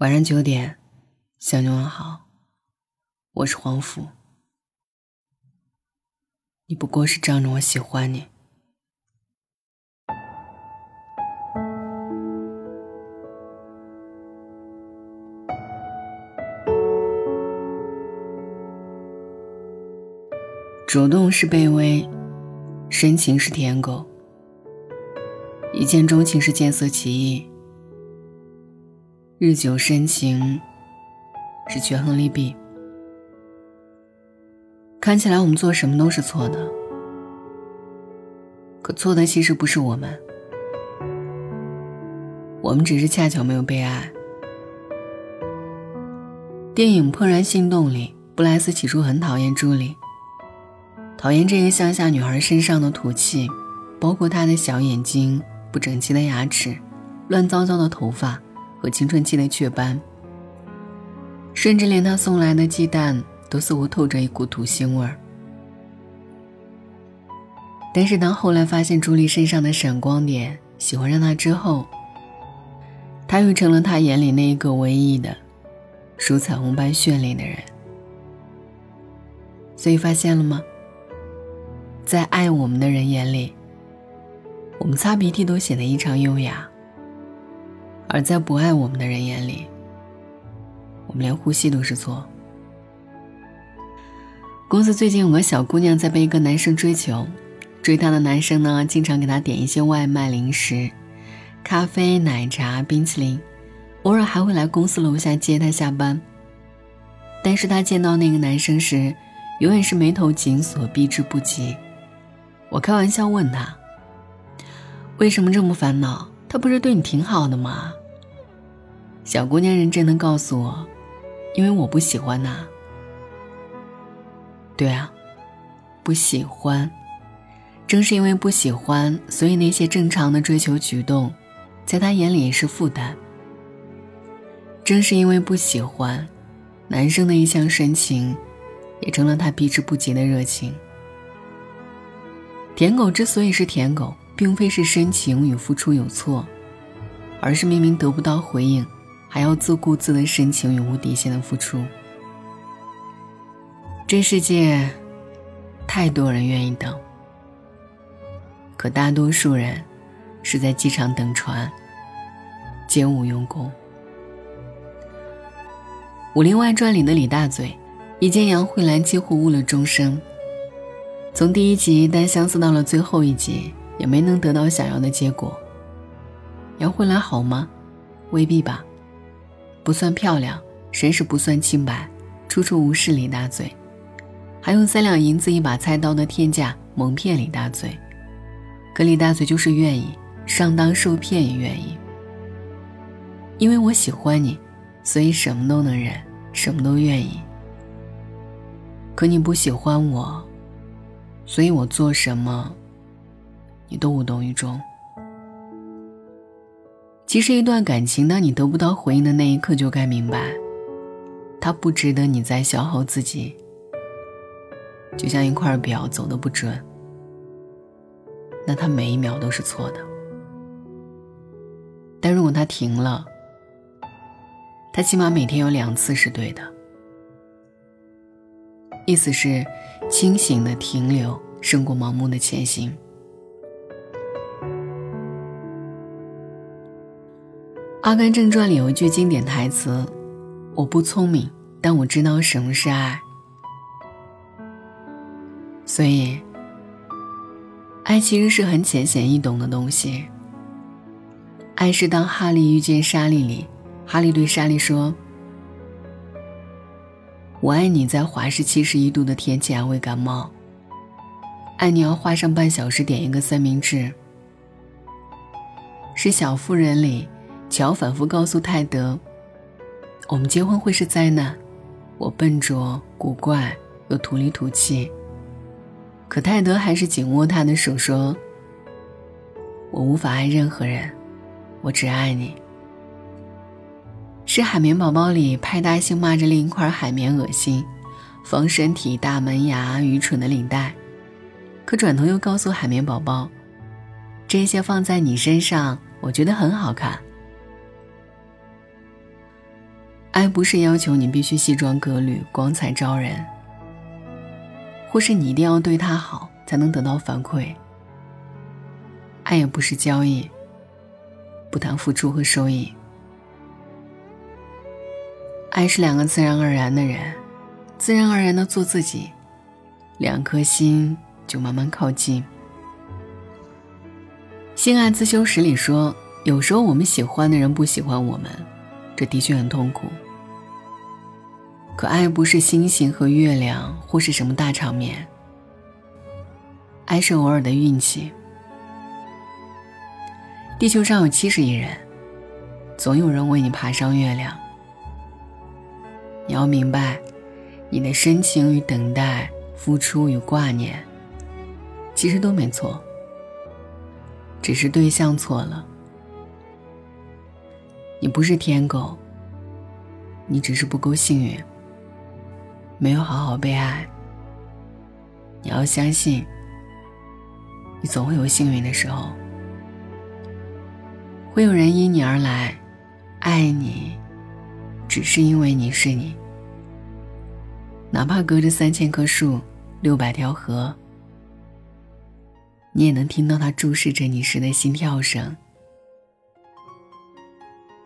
晚上九点，向你问好，我是黄甫。你不过是仗着我喜欢你。主动是卑微，深情是舔狗，一见钟情是见色起意。日久生情，是权衡利弊。看起来我们做什么都是错的，可错的其实不是我们，我们只是恰巧没有被爱。电影《怦然心动》里，布莱斯起初很讨厌朱莉，讨厌这个乡下女孩身上的土气，包括她的小眼睛、不整齐的牙齿、乱糟糟的头发。和青春期的雀斑，甚至连他送来的鸡蛋都似乎透着一股土腥味儿。但是，当后来发现朱莉身上的闪光点，喜欢上她之后，他又成了他眼里那一个唯一的、如彩虹般绚丽的人。所以，发现了吗？在爱我们的人眼里，我们擦鼻涕都显得异常优雅。而在不爱我们的人眼里，我们连呼吸都是错。公司最近有个小姑娘在被一个男生追求，追她的男生呢，经常给她点一些外卖零食、咖啡、奶茶、冰淇淋，偶尔还会来公司楼下接她下班。但是她见到那个男生时，永远是眉头紧锁，避之不及。我开玩笑问她：“为什么这么烦恼？他不是对你挺好的吗？”小姑娘认真的告诉我：“因为我不喜欢呐。”对啊，不喜欢。正是因为不喜欢，所以那些正常的追求举动，在她眼里也是负担。正是因为不喜欢，男生的一腔深情，也成了她避之不及的热情。舔狗之所以是舔狗，并非是深情与付出有错，而是明明得不到回应。还要自顾自的深情与无底线的付出，这世界，太多人愿意等，可大多数人，是在机场等船，皆无用功。《武林外传》里的李大嘴，一见杨慧兰几乎误了终生，从第一集单相思到了最后一集，也没能得到想要的结果。杨慧兰好吗？未必吧。不算漂亮，谁是不算清白？处处无视李大嘴，还用三两银子一把菜刀的天价蒙骗李大嘴。可李大嘴就是愿意上当受骗也愿意，因为我喜欢你，所以什么都能忍，什么都愿意。可你不喜欢我，所以我做什么，你都无动于衷。其实，一段感情，当你得不到回应的那一刻，就该明白，它不值得你再消耗自己。就像一块表走的不准，那它每一秒都是错的。但如果它停了，它起码每天有两次是对的。意思是，清醒的停留胜过盲目的前行。《阿甘正传》里有一句经典台词：“我不聪明，但我知道什么是爱。”所以，爱其实是很浅显易懂的东西。爱是当哈利遇见莎莉里，哈利对莎莉说：“我爱你。”在华氏七十一度的天气还会感冒。爱你要花上半小时点一个三明治。是《小妇人》里。乔反复告诉泰德：“我们结婚会是灾难，我笨拙、古怪又土里土气。”可泰德还是紧握他的手，说：“我无法爱任何人，我只爱你。”是海绵宝宝里派大星骂着另一块海绵恶心，防身体大门牙愚蠢的领带，可转头又告诉海绵宝宝：“这些放在你身上，我觉得很好看。”爱不是要求你必须西装革履、光彩照人，或是你一定要对他好才能得到反馈。爱也不是交易，不谈付出和收益。爱是两个自然而然的人，自然而然的做自己，两颗心就慢慢靠近。《性爱自修史》里说，有时候我们喜欢的人不喜欢我们。这的确很痛苦，可爱不是星星和月亮，或是什么大场面，爱是偶尔的运气。地球上有七十亿人，总有人为你爬上月亮。你要明白，你的深情与等待、付出与挂念，其实都没错，只是对象错了。你不是天狗，你只是不够幸运，没有好好被爱。你要相信，你总会有幸运的时候，会有人因你而来，爱你，只是因为你是你。哪怕隔着三千棵树、六百条河，你也能听到他注视着你时的心跳声。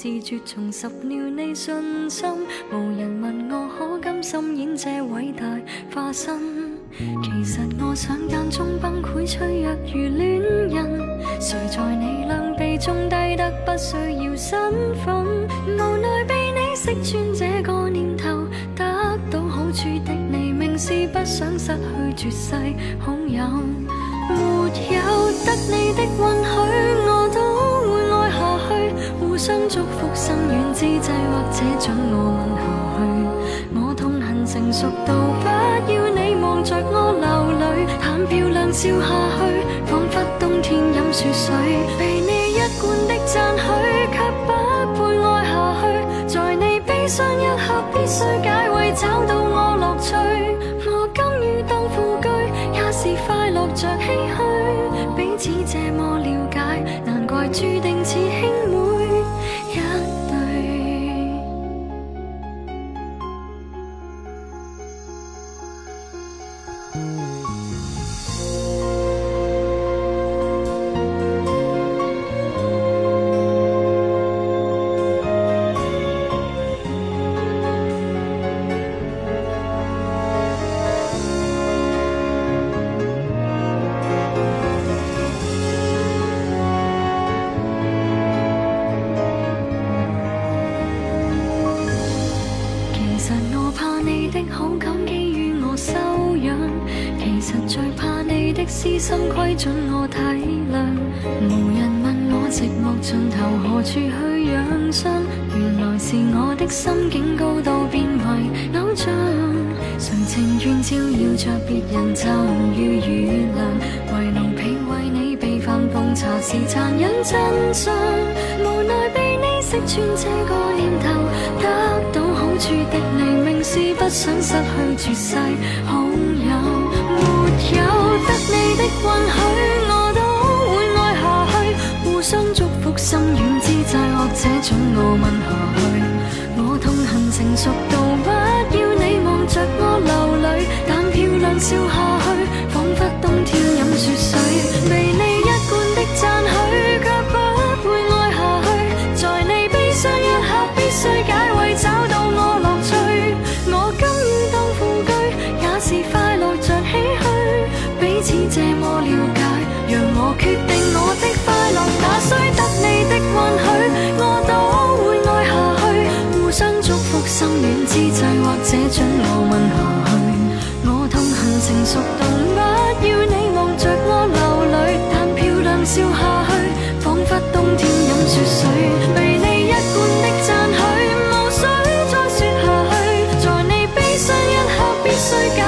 自绝重拾了你信心，無人問我可甘心演這偉大化身。其實我想间中崩潰，脆弱如戀人。誰在你兩臂中低得不需要身份？無奈被你識穿這個念頭，得到好處的你，明是不想失去絕世好友，沒有得你的允許，我都。互相祝福，心愿之際，或者准我吻下去。我痛恨成熟到不要你望着我流淚，但漂亮笑下去，彷彿冬天飲雪水。被你一貫的赞許，卻不配愛下去。在你悲傷一刻，必須解慰，找到我樂趣。我甘於當副居，也是快樂着唏噓。彼此這麼了解，難怪注定似輕。寂寞尽头，何处去养伤？原来是我的心境高度变为偶像。谁情愿照耀着别人秋雨雨亮，为奴婢为你备饭奉茶是残忍真相。无奈被你识穿这个念头，得到好处的你，明是不想失去绝世好友，没有得你的允许。将祝福心软之债，或者准我问下去。我痛恨成熟到不要你望着我流泪，但漂亮笑下去。将我问下去，我痛恨成熟动不要你望着我流泪，但漂亮笑下去，仿佛冬天饮雪水，被你一贯的赞许，无需再说下去，在你悲伤一刻必须。